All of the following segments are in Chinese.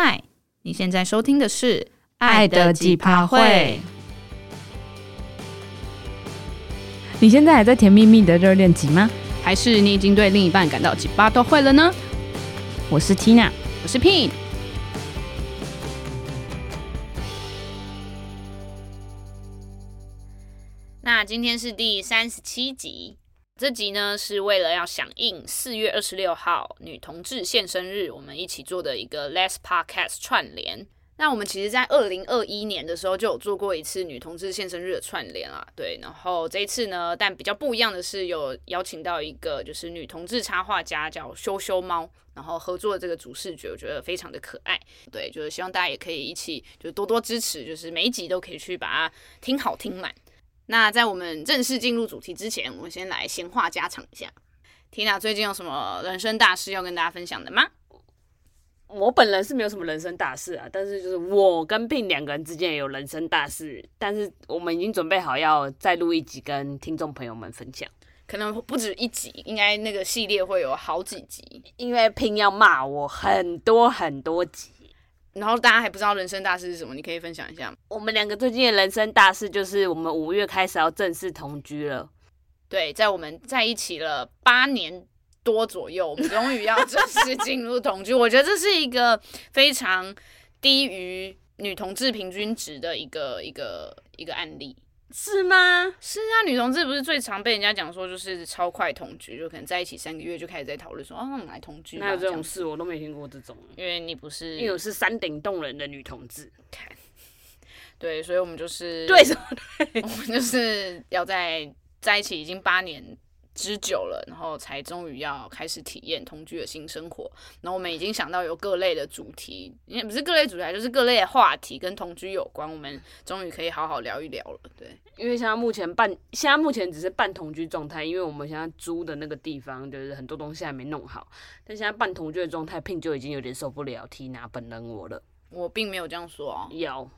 嗨，你现在收听的是《爱的几趴会》。你现在还在甜蜜蜜的热恋期吗？还是你已经对另一半感到几趴都会了呢？我是 Tina，我是 Pin。那今天是第三十七集。这集呢是为了要响应四月二十六号女同志献身日，我们一起做的一个 Less Podcast 串联。那我们其实，在二零二一年的时候就有做过一次女同志献身日的串联啊，对。然后这一次呢，但比较不一样的是，有邀请到一个就是女同志插画家叫羞羞猫，然后合作的这个主视觉，我觉得非常的可爱。对，就是希望大家也可以一起就多多支持，就是每一集都可以去把它听好听满。那在我们正式进入主题之前，我们先来闲话家常一下。Tina 最近有什么人生大事要跟大家分享的吗？我本人是没有什么人生大事啊，但是就是我跟 Pin 两个人之间也有人生大事，但是我们已经准备好要再录一集跟听众朋友们分享，可能不止一集，应该那个系列会有好几集，因为 Pin 要骂我很多很多集。然后大家还不知道人生大事是什么，你可以分享一下吗？我们两个最近的人生大事就是我们五月开始要正式同居了。对，在我们在一起了八年多左右，我们终于要正式进入同居。我觉得这是一个非常低于女同志平均值的一个一个一个案例。是吗？是啊，女同志不是最常被人家讲说就是超快同居，就可能在一起三个月就开始在讨论说，哦，我们来同居。哪有这种事？我都没听过这种。因为你不是，因为我是山顶洞人的女同志。看，对，所以我们就是对什么？对，我们就是要在在一起已经八年。之久了，然后才终于要开始体验同居的新生活。然后我们已经想到有各类的主题，也不是各类主题，就是各类的话题跟同居有关。我们终于可以好好聊一聊了。对，因为现在目前半，现在目前只是半同居状态，因为我们现在租的那个地方就是很多东西还没弄好。但现在半同居的状态，Pin 就已经有点受不了 Tina 本人我了。我并没有这样说哦。有，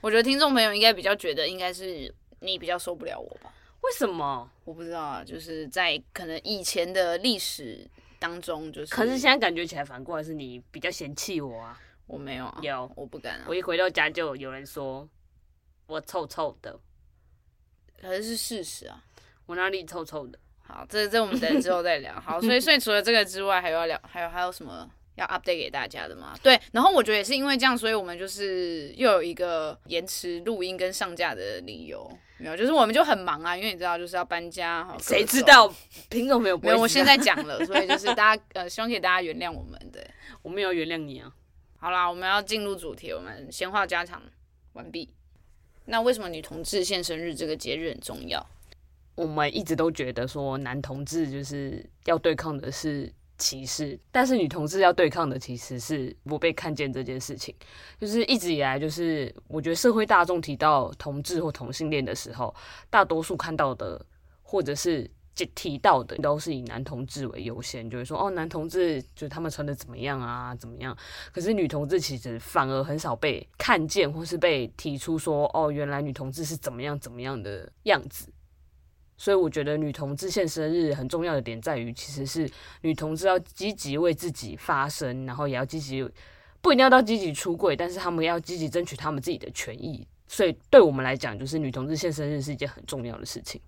我觉得听众朋友应该比较觉得应该是你比较受不了我吧。为什么？我不知道啊，就是在可能以前的历史当中，就是。可是现在感觉起来，反过来是你比较嫌弃我啊。我没有啊，有，我不敢啊。我一回到家就有人说我臭臭的，可是是事实啊。我哪里臭臭的？好，这这我们等之后再聊。好，所以所以除了这个之外，还要聊，还有还有什么？要 update 给大家的嘛？对，然后我觉得也是因为这样，所以我们就是又有一个延迟录音跟上架的理由，没有，就是我们就很忙啊，因为你知道就是要搬家，谁知道品种没有？没有，我现在讲了，所以就是大家呃，希望可以大家原谅我们，对，我们要原谅你啊。好啦，我们要进入主题，我们闲话家常完毕。那为什么女同志现生日这个节日很重要？我们一直都觉得说男同志就是要对抗的是。歧视，但是女同志要对抗的其实是不被看见这件事情。就是一直以来，就是我觉得社会大众提到同志或同性恋的时候，大多数看到的或者是提到的都是以男同志为优先，就是说哦，男同志就他们穿的怎么样啊，怎么样？可是女同志其实反而很少被看见，或是被提出说哦，原来女同志是怎么样怎么样的样子。所以我觉得女同志现身日很重要的点在于，其实是女同志要积极为自己发声，然后也要积极，不一定要到积极出柜，但是他们要积极争取他们自己的权益。所以对我们来讲，就是女同志现身日是一件很重要的事情。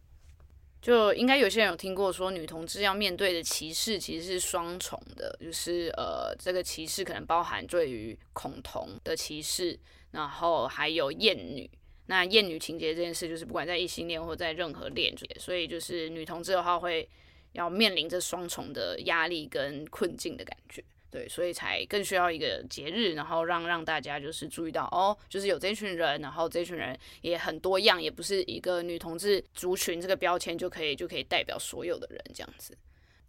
就应该有些人有听过说，女同志要面对的歧视其实是双重的，就是呃，这个歧视可能包含对于恐同的歧视，然后还有厌女。那厌女情节这件事，就是不管在异性恋或在任何恋，所以就是女同志的话会要面临着双重的压力跟困境的感觉，对，所以才更需要一个节日，然后让让大家就是注意到哦，就是有这群人，然后这群人也很多样，也不是一个女同志族群这个标签就可以就可以代表所有的人这样子。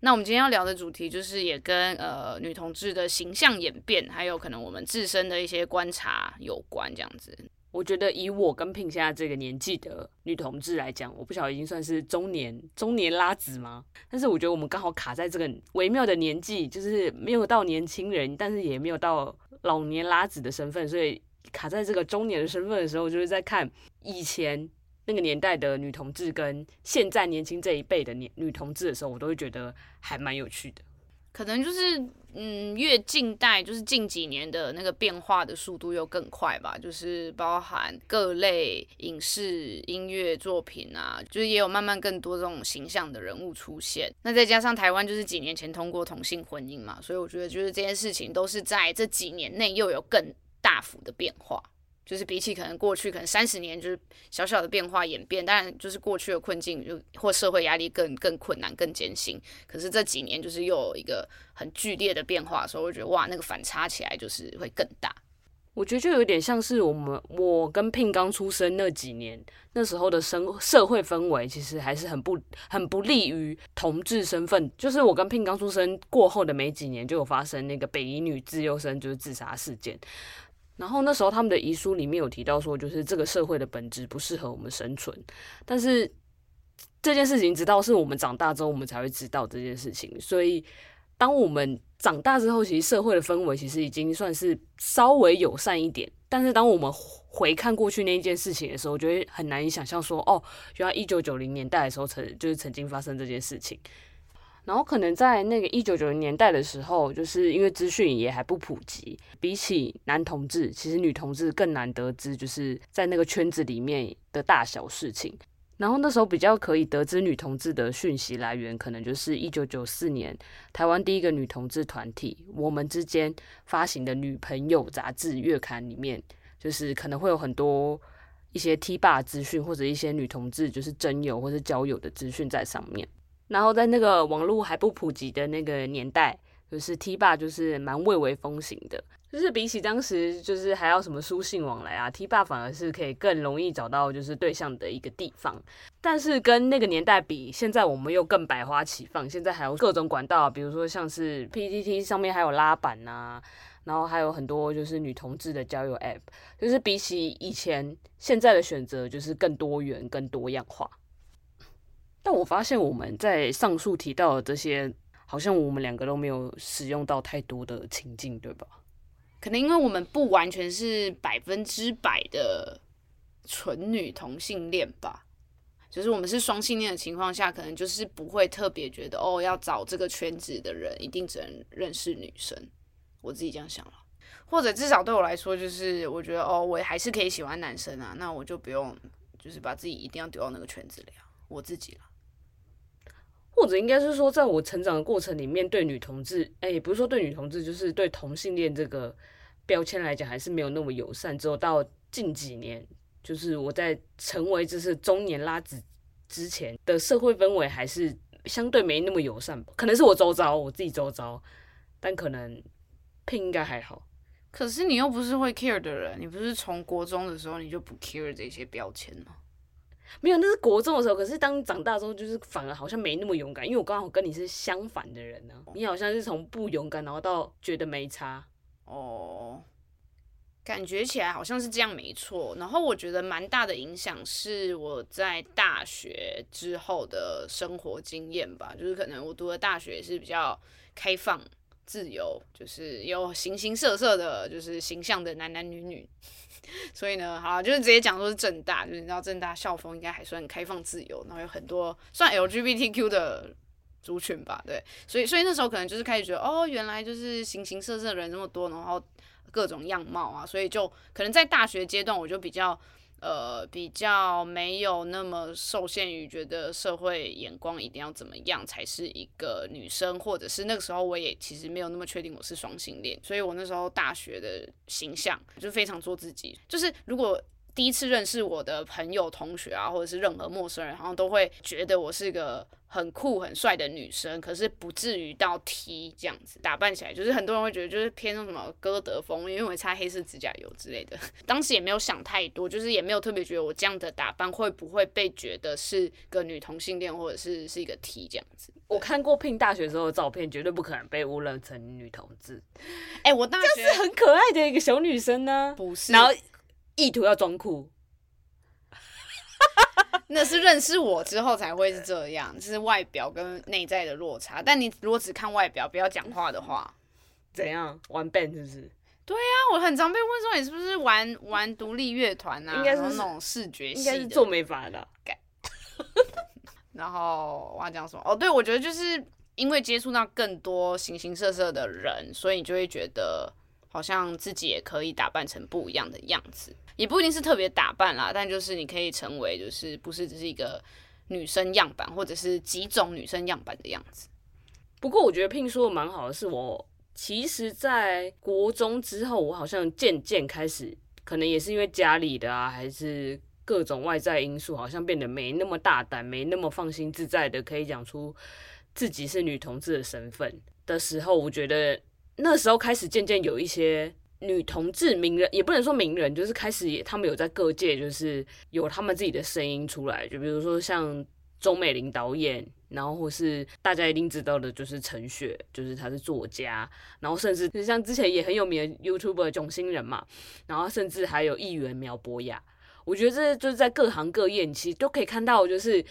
那我们今天要聊的主题就是也跟呃女同志的形象演变，还有可能我们自身的一些观察有关这样子。我觉得以我跟聘现在这个年纪的女同志来讲，我不晓得已经算是中年中年拉子吗？但是我觉得我们刚好卡在这个微妙的年纪，就是没有到年轻人，但是也没有到老年拉子的身份，所以卡在这个中年的身份的时候，就是在看以前那个年代的女同志跟现在年轻这一辈的女女同志的时候，我都会觉得还蛮有趣的。可能就是嗯，越近代就是近几年的那个变化的速度又更快吧，就是包含各类影视音乐作品啊，就是也有慢慢更多这种形象的人物出现。那再加上台湾就是几年前通过同性婚姻嘛，所以我觉得就是这件事情都是在这几年内又有更大幅的变化。就是比起可能过去可能三十年就是小小的变化演变，当然就是过去的困境就或社会压力更更困难更艰辛。可是这几年就是又有一个很剧烈的变化的时候，我觉得哇，那个反差起来就是会更大。我觉得就有点像是我们我跟聘刚出生那几年，那时候的生社会氛围其实还是很不很不利于同志身份。就是我跟聘刚出生过后的没几年，就有发生那个北一女自幼生就是自杀事件。然后那时候他们的遗书里面有提到说，就是这个社会的本质不适合我们生存。但是这件事情直到是我们长大之后，我们才会知道这件事情。所以当我们长大之后，其实社会的氛围其实已经算是稍微友善一点。但是当我们回看过去那一件事情的时候，我觉得很难以想象说，哦，原来一九九零年代的时候曾就是曾经发生这件事情。然后可能在那个一九九零年代的时候，就是因为资讯也还不普及，比起男同志，其实女同志更难得知，就是在那个圈子里面的大小事情。然后那时候比较可以得知女同志的讯息来源，可能就是一九九四年台湾第一个女同志团体“我们之间”发行的《女朋友》杂志月刊里面，就是可能会有很多一些 T 霸资讯，或者一些女同志就是征友或者交友的资讯在上面。然后在那个网络还不普及的那个年代，就是 T 霸就是蛮蔚为风行的，就是比起当时就是还要什么书信往来啊，T 霸反而是可以更容易找到就是对象的一个地方。但是跟那个年代比，现在我们又更百花齐放，现在还有各种管道，比如说像是 PTT 上面还有拉板啊，然后还有很多就是女同志的交友 App，就是比起以前，现在的选择就是更多元、更多样化。但我发现我们在上述提到的这些，好像我们两个都没有使用到太多的情境，对吧？可能因为我们不完全是百分之百的纯女同性恋吧，就是我们是双性恋的情况下，可能就是不会特别觉得哦，要找这个圈子的人一定只能认识女生。我自己这样想了，或者至少对我来说，就是我觉得哦，我还是可以喜欢男生啊，那我就不用就是把自己一定要丢到那个圈子里啊，我自己了。或者应该是说，在我成长的过程里面，对女同志，哎、也不是说对女同志，就是对同性恋这个标签来讲，还是没有那么友善。之后到近几年，就是我在成为就是中年拉子之前的社会氛围，还是相对没那么友善吧。可能是我周遭，我自己周遭，但可能 Pin 应该还好。可是你又不是会 care 的人，你不是从国中的时候你就不 care 这些标签吗？没有，那是国中的时候。可是当长大之后，就是反而好像没那么勇敢，因为我刚好跟你是相反的人呢、你好像是从不勇敢，然后到觉得没差。哦，感觉起来好像是这样，没错。然后我觉得蛮大的影响是我在大学之后的生活经验吧，就是可能我读的大学是比较开放、自由，就是有形形色色的，就是形象的男男女女。所以呢，好，就是直接讲说是正大，就是你知道正大校风应该还算开放自由，然后有很多算 LGBTQ 的族群吧，对，所以所以那时候可能就是开始觉得，哦，原来就是形形色色的人那么多，然后各种样貌啊，所以就可能在大学阶段我就比较。呃，比较没有那么受限于觉得社会眼光一定要怎么样才是一个女生，或者是那个时候我也其实没有那么确定我是双性恋，所以我那时候大学的形象就非常做自己，就是如果。第一次认识我的朋友、同学啊，或者是任何陌生人，好像都会觉得我是个很酷、很帅的女生，可是不至于到 T 这样子打扮起来，就是很多人会觉得就是偏那什么歌德风，因为我擦黑色指甲油之类的。当时也没有想太多，就是也没有特别觉得我这样的打扮会不会被觉得是个女同性恋，或者是是一个 T 这样子。我看过 Pin 大学时候的照片，绝对不可能被误认成女同志。哎、欸，我大学是很可爱的一个小女生呢，不是？然后。意图要装酷，那是认识我之后才会是这样，就是外表跟内在的落差。但你如果只看外表，不要讲话的话，怎样玩 band 是不是？对呀、啊，我很常被问说你是不是玩玩独立乐团啊？应该是那种视觉系，应该是做美发的。然后我要讲什么？哦，对，我觉得就是因为接触到更多形形色色的人，所以你就会觉得好像自己也可以打扮成不一样的样子，也不一定是特别打扮啦，但就是你可以成为就是不是只是一个女生样板，或者是几种女生样板的样子。不过我觉得 Pin 说蛮好的，是我其实，在国中之后，我好像渐渐开始，可能也是因为家里的啊，还是各种外在因素，好像变得没那么大胆，没那么放心自在的可以讲出。自己是女同志的身份的时候，我觉得那时候开始渐渐有一些女同志名人，也不能说名人，就是开始也他们有在各界就是有他们自己的声音出来，就比如说像钟美玲导演，然后或是大家一定知道的就是陈雪，就是她是作家，然后甚至就像之前也很有名的 YouTube 的囧星人嘛，然后甚至还有议员苗博雅，我觉得这就是在各行各业，你其实都可以看到就是。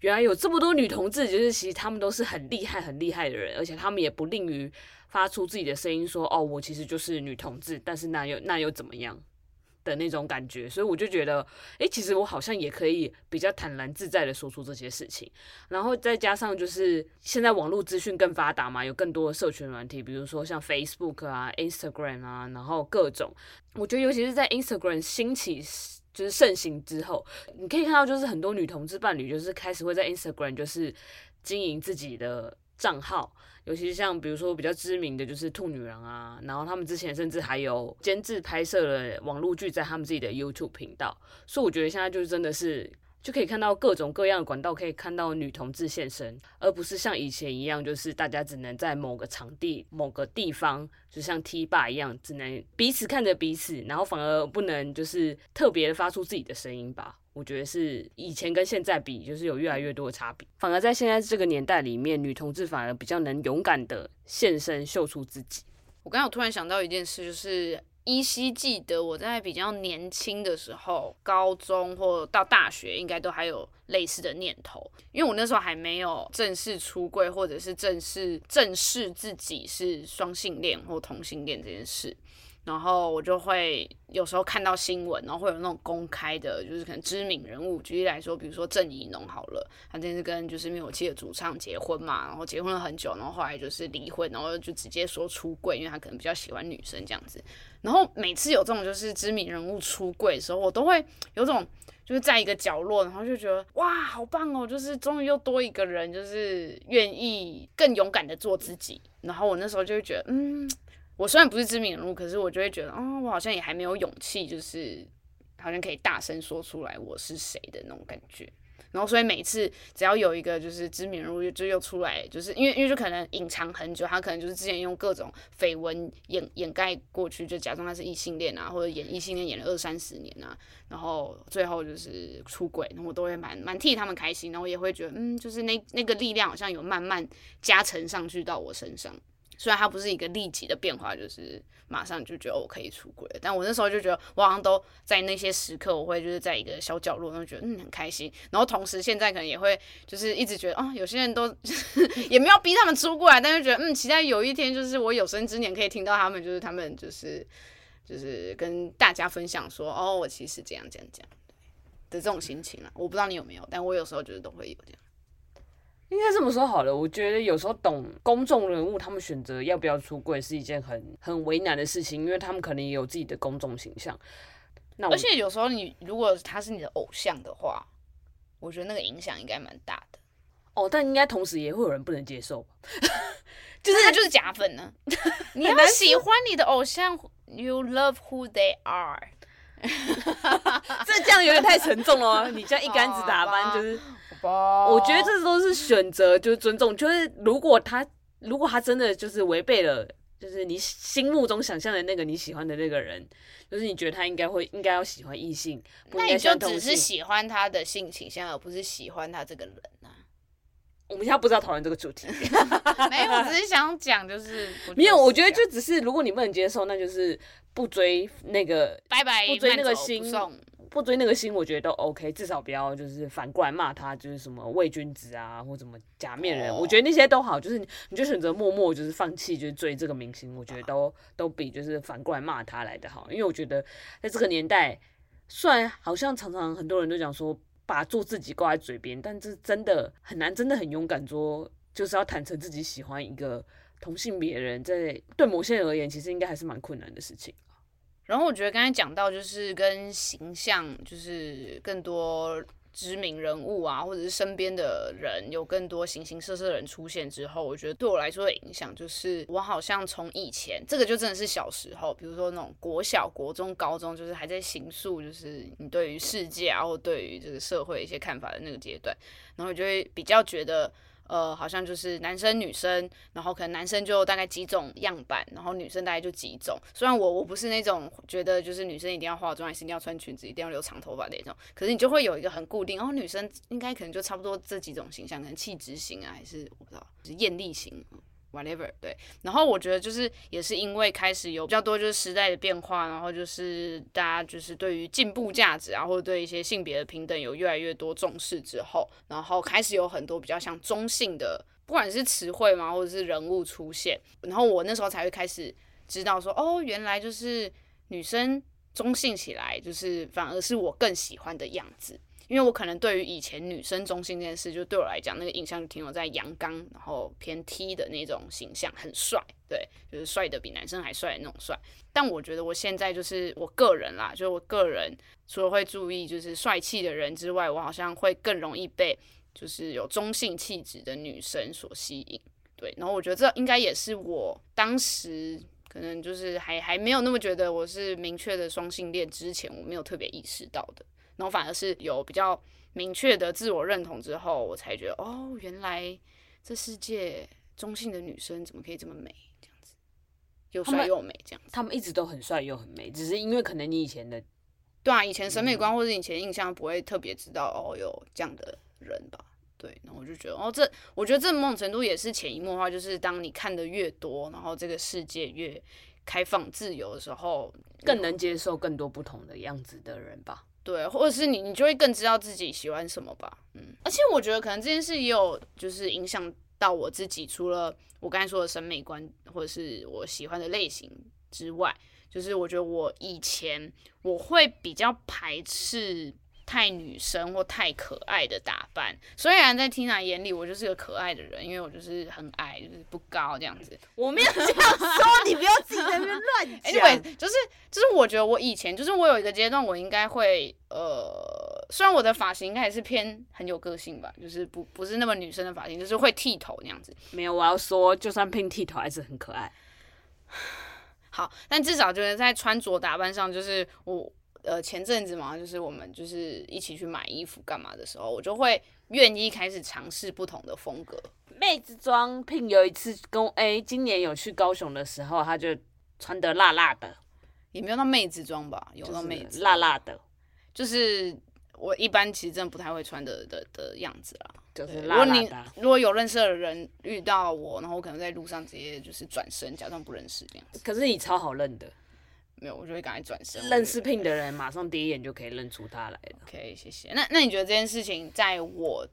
原来有这么多女同志，就是其实他们都是很厉害、很厉害的人，而且他们也不吝于发出自己的声音，说：“哦，我其实就是女同志。”但是那又那又怎么样的那种感觉？所以我就觉得，诶，其实我好像也可以比较坦然自在的说出这些事情。然后再加上就是现在网络资讯更发达嘛，有更多的社群软体，比如说像 Facebook 啊、Instagram 啊，然后各种，我觉得尤其是在 Instagram 兴起。就是盛行之后，你可以看到，就是很多女同志伴侣，就是开始会在 Instagram 就是经营自己的账号，尤其是像比如说比较知名的就是兔女郎啊，然后他们之前甚至还有监制拍摄了网络剧在他们自己的 YouTube 频道，所以我觉得现在就是真的是。就可以看到各种各样的管道，可以看到女同志现身，而不是像以前一样，就是大家只能在某个场地、某个地方，就像 T 吧一样，只能彼此看着彼此，然后反而不能就是特别的发出自己的声音吧。我觉得是以前跟现在比，就是有越来越多的差别。反而在现在这个年代里面，女同志反而比较能勇敢的现身，秀出自己。我刚刚突然想到一件事，就是。依稀记得我在比较年轻的时候，高中或到大学，应该都还有类似的念头，因为我那时候还没有正式出柜，或者是正式正视自己是双性恋或同性恋这件事。然后我就会有时候看到新闻，然后会有那种公开的，就是可能知名人物，举例来说，比如说郑宜农好了，他这次跟就是灭火器的主唱结婚嘛，然后结婚了很久，然后后来就是离婚，然后就直接说出柜，因为他可能比较喜欢女生这样子。然后每次有这种就是知名人物出柜的时候，我都会有种就是在一个角落，然后就觉得哇，好棒哦，就是终于又多一个人，就是愿意更勇敢的做自己。然后我那时候就会觉得，嗯。我虽然不是知名人物，可是我就会觉得，哦，我好像也还没有勇气，就是好像可以大声说出来我是谁的那种感觉。然后，所以每次只要有一个就是知名人物就又出来，就是因为因为就可能隐藏很久，他可能就是之前用各种绯闻掩掩盖过去，就假装他是异性恋啊，或者演异性恋演了二三十年啊，然后最后就是出轨，我都会蛮蛮替他们开心，然后也会觉得，嗯，就是那那个力量好像有慢慢加成上去到我身上。虽然它不是一个立即的变化，就是马上就觉得我可以出柜，但我那时候就觉得我好像都在那些时刻，我会就是在一个小角落，然后觉得嗯很开心。然后同时现在可能也会就是一直觉得、哦，有些人都 也没有逼他们出柜，但是觉得嗯，期待有一天就是我有生之年可以听到他们，就是他们就是就是跟大家分享说哦，我其实这样这样这样的这种心情啊，我不知道你有没有，但我有时候觉得都会有这样。应该这么说好了，我觉得有时候懂公众人物他们选择要不要出柜是一件很很为难的事情，因为他们可能也有自己的公众形象。那而且有时候你如果他是你的偶像的话，我觉得那个影响应该蛮大的。哦，但应该同时也会有人不能接受，就是他就是假粉呢。你要喜欢你的偶像，You love who they are。这这样有点太沉重了，你这样一竿子打翻就是。我觉得这都是选择，就是尊重。就是如果他，如果他真的就是违背了，就是你心目中想象的那个你喜欢的那个人，就是你觉得他应该会应该要喜欢异性，那你就只是喜欢他的性倾向，而不是喜欢他这个人啊。我们现在不知道讨论这个主题，没有，我只是想讲，就是没有。我觉得就只是，如果你不能接受，那就是不追那个，拜拜，不追那个心。不追那个星，我觉得都 OK，至少不要就是反过来骂他，就是什么伪君子啊，或什么假面人，我觉得那些都好，就是你就选择默默就是放弃，就是追这个明星，我觉得都都比就是反过来骂他来的好，因为我觉得在这个年代，虽然好像常常很多人都讲说把做自己挂在嘴边，但这真的很难，真的很勇敢说就是要坦诚自己喜欢一个同性别人，在对某些人而言，其实应该还是蛮困难的事情。然后我觉得刚才讲到，就是跟形象，就是更多知名人物啊，或者是身边的人有更多形形色色的人出现之后，我觉得对我来说的影响，就是我好像从以前这个就真的是小时候，比如说那种国小、国中、高中，就是还在形塑，就是你对于世界啊，或对于这个社会一些看法的那个阶段，然后就会比较觉得。呃，好像就是男生女生，然后可能男生就大概几种样板，然后女生大概就几种。虽然我我不是那种觉得就是女生一定要化妆，还是一定要穿裙子，一定要留长头发那种，可是你就会有一个很固定，然后女生应该可能就差不多这几种形象，可能气质型啊，还是我不知道，就是艳丽型。Whatever 对，然后我觉得就是也是因为开始有比较多就是时代的变化，然后就是大家就是对于进步价值啊，或者对一些性别的平等有越来越多重视之后，然后开始有很多比较像中性的，不管是词汇嘛，或者是人物出现，然后我那时候才会开始知道说，哦，原来就是女生中性起来，就是反而是我更喜欢的样子。因为我可能对于以前女生中性这件事，就对我来讲，那个印象就停留在阳刚，然后偏 T 的那种形象，很帅，对，就是帅的比男生还帅的那种帅。但我觉得我现在就是我个人啦，就是我个人除了会注意就是帅气的人之外，我好像会更容易被就是有中性气质的女生所吸引，对。然后我觉得这应该也是我当时可能就是还还没有那么觉得我是明确的双性恋之前，我没有特别意识到的。然后反而是有比较明确的自我认同之后，我才觉得哦，原来这世界中性的女生怎么可以这么美，这样子又帅又美这样子。他们一直都很帅又很美，只是因为可能你以前的对啊，以前审美观或者以前印象不会特别知道哦，有这样的人吧？对，然后我就觉得哦，这我觉得这某种程度也是潜移默化，就是当你看的越多，然后这个世界越开放自由的时候，更能接受更多不同的样子的人吧。对，或者是你，你就会更知道自己喜欢什么吧。嗯，而且我觉得可能这件事也有就是影响到我自己，除了我刚才说的审美观或者是我喜欢的类型之外，就是我觉得我以前我会比较排斥。太女生或太可爱的打扮，虽然在 Tina 眼里我就是个可爱的人，因为我就是很矮，就是不高这样子。我没有这样说，你不要自己在那边乱讲。Anyway，就是就是我觉得我以前就是我有一个阶段，我应该会呃，虽然我的发型应该还是偏很有个性吧，就是不不是那么女生的发型，就是会剃头那样子。没有，我要说，就算偏剃头还是很可爱。好，但至少就是在穿着打扮上，就是我。呃，前阵子嘛，就是我们就是一起去买衣服干嘛的时候，我就会愿意开始尝试不同的风格。妹子装，Pin 有一次跟哎、欸，今年有去高雄的时候，她就穿的辣辣的，也没有那妹子装吧，有到妹子辣辣的，就是我一般其实真的不太会穿的的的样子啦。就是辣辣的。如果你如果有认识的人遇到我，然后我可能在路上直接就是转身，假装不认识这样子。可是你超好认的。没有，我就会赶快转身。认识 Pin 的人，马上第一眼就可以认出他来了。OK，谢谢。那那你觉得这件事情在我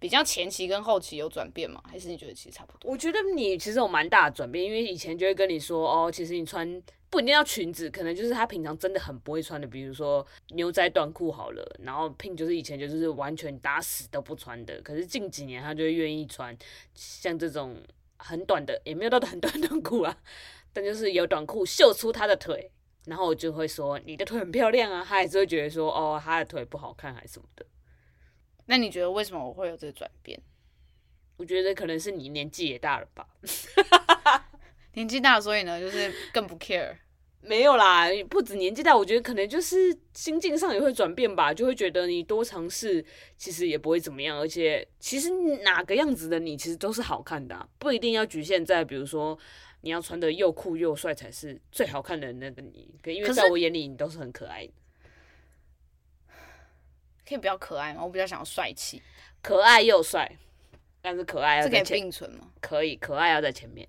比较前期跟后期有转变吗？还是你觉得其实差不多？我觉得你其实有蛮大的转变，因为以前就会跟你说，哦，其实你穿不一定要裙子，可能就是他平常真的很不会穿的，比如说牛仔短裤好了。然后 Pin 就是以前就是完全打死都不穿的，可是近几年他就会愿意穿像这种很短的，也没有到很短的短裤啊，但就是有短裤秀出他的腿。然后我就会说你的腿很漂亮啊，他还是会觉得说哦，他的腿不好看还是什么的。那你觉得为什么我会有这个转变？我觉得可能是你年纪也大了吧。年纪大，所以呢就是更不 care。没有啦，不止年纪大，我觉得可能就是心境上也会转变吧，就会觉得你多尝试其实也不会怎么样，而且其实哪个样子的你其实都是好看的啊，不一定要局限在比如说。你要穿的又酷又帅才是最好看的那个你，因为在我眼里你都是很可爱的。可以比较可爱吗？我比较想要帅气，可爱又帅，但是可爱要在前，这可以并存吗？可以，可爱要在前面。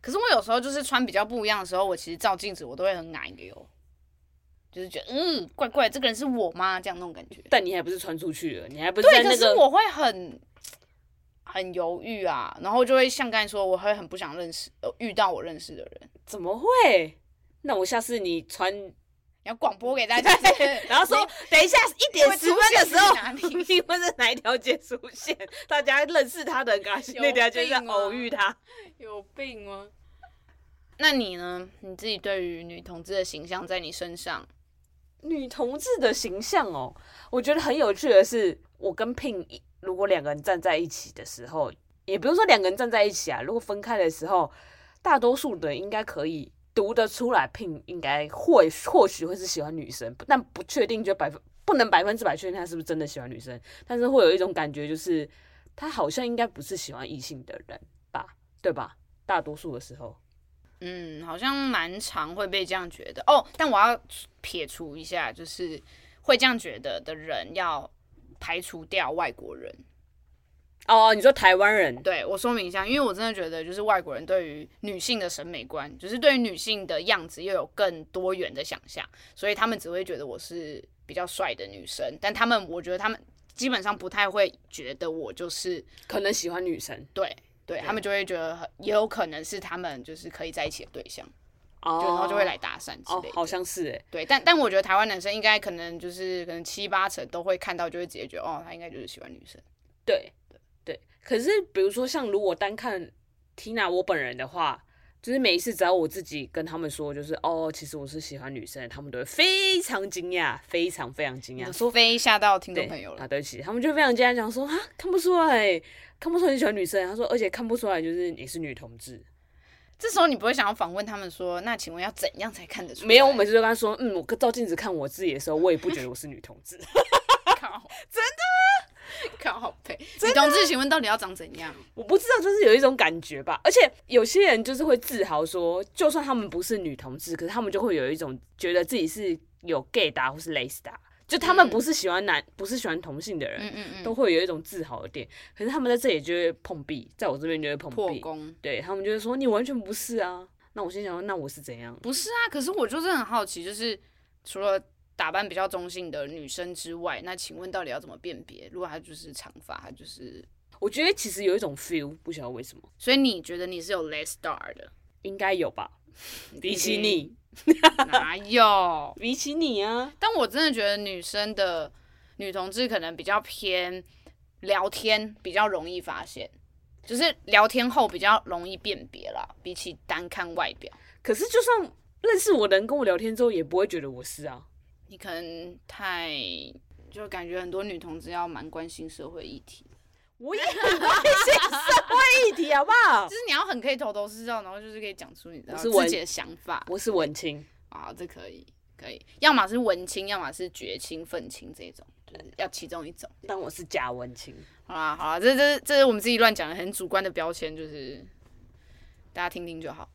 可是我有时候就是穿比较不一样的时候，我其实照镜子我都会很矮的哟，就是觉得嗯怪怪，这个人是我吗？这样那种感觉。但你还不是穿出去了，你还不是在那个。对，可是我会很。很犹豫啊，然后就会像刚才说，我会很不想认识，呃，遇到我认识的人。怎么会？那我下次你穿，要广播给大家，然后说等一下一点十分的时候，你会在哪一条街出现？大家认识他的人，那条街上偶遇他，有病吗？那你呢？你自己对于女同志的形象，在你身上，女同志的形象哦，我觉得很有趣的是，我跟 Pin 如果两个人站在一起的时候，也不用说两个人站在一起啊，如果分开的时候，大多数的人应该可以读得出来，Pin 应该会或许会是喜欢女生，但不确定，就百分不能百分之百确定他是不是真的喜欢女生，但是会有一种感觉，就是他好像应该不是喜欢异性的人吧，对吧？大多数的时候。嗯，好像蛮常会被这样觉得哦。但我要撇除一下，就是会这样觉得的人要排除掉外国人。哦，你说台湾人？对，我说明一下，因为我真的觉得，就是外国人对于女性的审美观，就是对于女性的样子又有更多元的想象，所以他们只会觉得我是比较帅的女生，但他们，我觉得他们基本上不太会觉得我就是可能喜欢女生。对。对，他们就会觉得也有可能是他们就是可以在一起的对象，哦，然后就会来搭讪之类的。哦，好像是哎。对，但但我觉得台湾男生应该可能就是可能七八成都会看到，就会直接觉得哦，他应该就是喜欢女生。对对对。可是比如说像如果单看 Tina 我本人的话。就是每一次只要我自己跟他们说，就是哦，其实我是喜欢女生，他们都会非常惊讶，非常非常惊讶，说非吓到听众朋友了。啊，对不起，他们就非常惊讶，讲说啊，看不出来，看不出来你喜欢女生。他说，而且看不出来就是你是女同志。这时候你不会想要访问他们说，那请问要怎样才看得出来？没有，我每次都跟他说，嗯，我照镜子看我自己的时候，我也不觉得我是女同志。靠，真的。靠好配，女同志，请问到底要长怎样？我不知道，就是有一种感觉吧。而且有些人就是会自豪说，就算他们不是女同志，可是他们就会有一种觉得自己是有 gay 的或是 les 的，就他们不是喜欢男，嗯、不是喜欢同性的人，嗯嗯嗯都会有一种自豪的点。可是他们在这里就会碰壁，在我这边就会碰壁。对，他们就会说你完全不是啊。那我心想说，那我是怎样？不是啊，可是我就是很好奇，就是除了。打扮比较中性的女生之外，那请问到底要怎么辨别？如果她就是长发，她就是……我觉得其实有一种 feel，不晓得为什么。所以你觉得你是有 less star 的？应该有吧？比起你，哪有？比起你啊！但我真的觉得女生的女同志可能比较偏聊天，比较容易发现，就是聊天后比较容易辨别啦，比起单看外表。可是就算认识我的人跟我聊天之后，也不会觉得我是啊。你可能太就感觉很多女同志要蛮关心社会议题，我也很关心社会议题，好不好？就是你要很可以头头是道，然后就是可以讲出你的自己的想法。我是文青啊，这可以可以，要么是文青，要么是绝青、愤青这种，就是要其中一种。但我是假文青。好啦好啦，这这这是我们自己乱讲的很主观的标签，就是大家听听就好。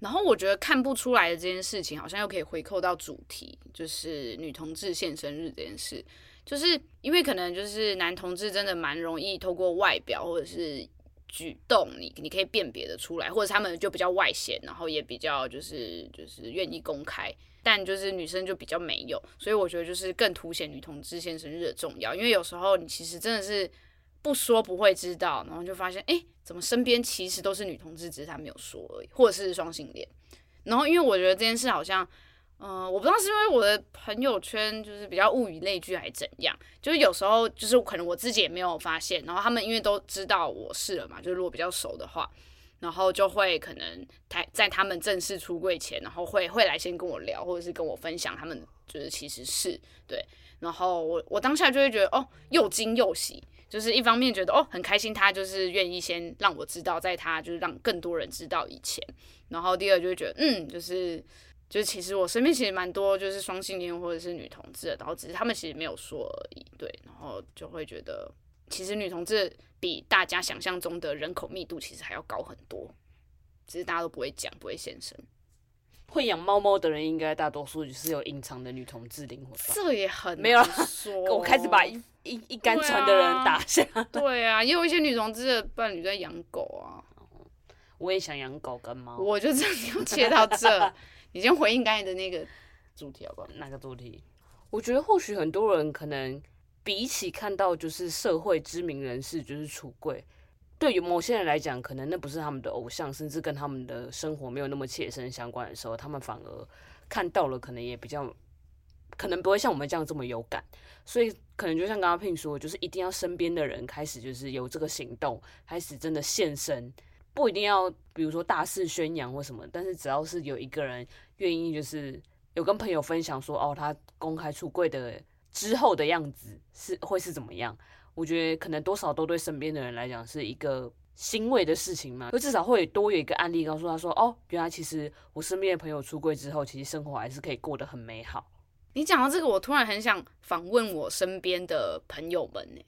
然后我觉得看不出来的这件事情，好像又可以回扣到主题，就是女同志现身日这件事。就是因为可能就是男同志真的蛮容易透过外表或者是举动你，你可以辨别的出来，或者他们就比较外显，然后也比较就是就是愿意公开，但就是女生就比较没有，所以我觉得就是更凸显女同志现身日的重要。因为有时候你其实真的是不说不会知道，然后就发现哎。诶怎么身边其实都是女同志，只是他没有说而已，或者是双性恋。然后因为我觉得这件事好像，嗯、我不知道是因为我的朋友圈就是比较物以类聚还是怎样，就是有时候就是可能我自己也没有发现，然后他们因为都知道我是了嘛，就是如果比较熟的话，然后就会可能在在他们正式出柜前，然后会会来先跟我聊，或者是跟我分享他们就是其实是对，然后我我当下就会觉得哦，又惊又喜。就是一方面觉得哦很开心，他就是愿意先让我知道，在他就是让更多人知道以前，然后第二就会觉得嗯，就是就是其实我身边其实蛮多就是双性恋或者是女同志的，然后只是他们其实没有说而已，对，然后就会觉得其实女同志比大家想象中的人口密度其实还要高很多，只是大家都不会讲，不会现身。会养猫猫的人应该大多数就是有隐藏的女同志灵魂吧？这也很没有说，我开始把一一一杆船的人打下。对啊，也有一些女同志的伴侣在养狗啊。我也想养狗跟猫。我就这样切到这，你先回应刚才的那个主题好不好？哪个主题？我觉得或许很多人可能比起看到就是社会知名人士就是出柜。对于某些人来讲，可能那不是他们的偶像，甚至跟他们的生活没有那么切身相关的时候，他们反而看到了，可能也比较，可能不会像我们这样这么有感，所以可能就像刚刚 Pin 说，就是一定要身边的人开始就是有这个行动，开始真的现身，不一定要比如说大肆宣扬或什么，但是只要是有一个人愿意，就是有跟朋友分享说，哦，他公开出柜的之后的样子是会是怎么样，我觉得可能多少都对身边的人来讲是一个。欣慰的事情嘛，就至少会多有一个案例告诉他说：“哦，原来其实我身边的朋友出柜之后，其实生活还是可以过得很美好。”你讲到这个，我突然很想访问我身边的朋友们呢。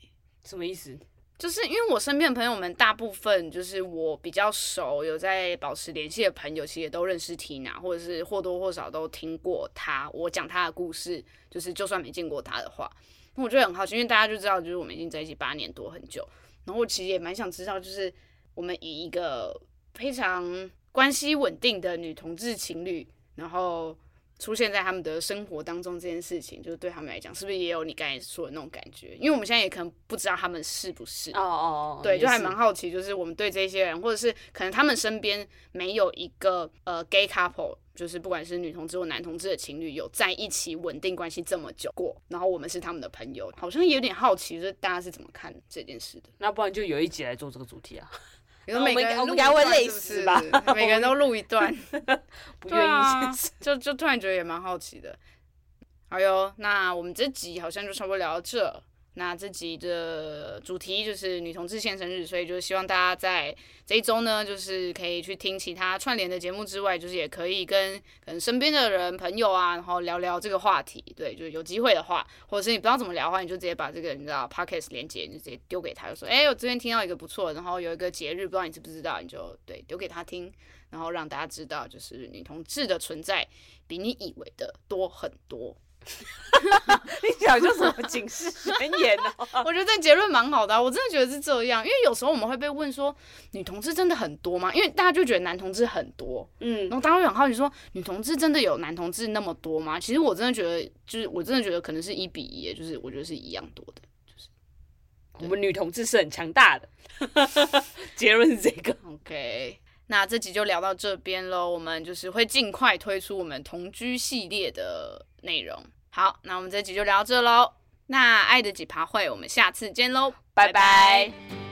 什么意思？就是因为我身边的朋友们大部分就是我比较熟、有在保持联系的朋友，其实也都认识 Tina，或者是或多或少都听过她。我讲她的故事，就是就算没见过她的话，那我觉得很好奇，因为大家就知道，就是我们已经在一起八年多很久。然后我其实也蛮想知道，就是我们以一个非常关系稳定的女同志情侣，然后出现在他们的生活当中这件事情，就是对他们来讲，是不是也有你刚才说的那种感觉？因为我们现在也可能不知道他们是不是哦哦哦，对，就还蛮好奇，就是我们对这些人，或者是可能他们身边没有一个呃 gay couple。就是不管是女同志或男同志的情侣有在一起稳定关系这么久过，然后我们是他们的朋友，好像有点好奇，就是大家是怎么看这件事的？那不然就有一集来做这个主题啊？你说每个人应该会累死吧？每个人都录一段，不愿意、啊，就就突然觉得也蛮好奇的。好哟，那我们这集好像就差不多聊到这。那这集的主题就是女同志现身日，所以就是希望大家在这一周呢，就是可以去听其他串联的节目之外，就是也可以跟可能身边的人、朋友啊，然后聊聊这个话题。对，就是有机会的话，或者是你不知道怎么聊的话，你就直接把这个你知道 Podcast 连结，你就直接丢给他，就说：“哎，我这边听到一个不错，然后有一个节日，不知道你知不知道？”你就对丢给他听，然后让大家知道，就是女同志的存在比你以为的多很多。你讲就什么警示宣言呢？我觉得这结论蛮好的啊，我真的觉得是这样，因为有时候我们会被问说，女同志真的很多吗？因为大家就觉得男同志很多，嗯，然后大家会很好奇说，女同志真的有男同志那么多吗？其实我真的觉得，就是我真的觉得可能是一比一，就是我觉得是一样多的，就是我们女同志是很强大的，结论是这个。OK，那这集就聊到这边喽，我们就是会尽快推出我们同居系列的内容。好，那我们这集就聊到这喽。那爱的几趴会，我们下次见喽，拜拜。拜拜。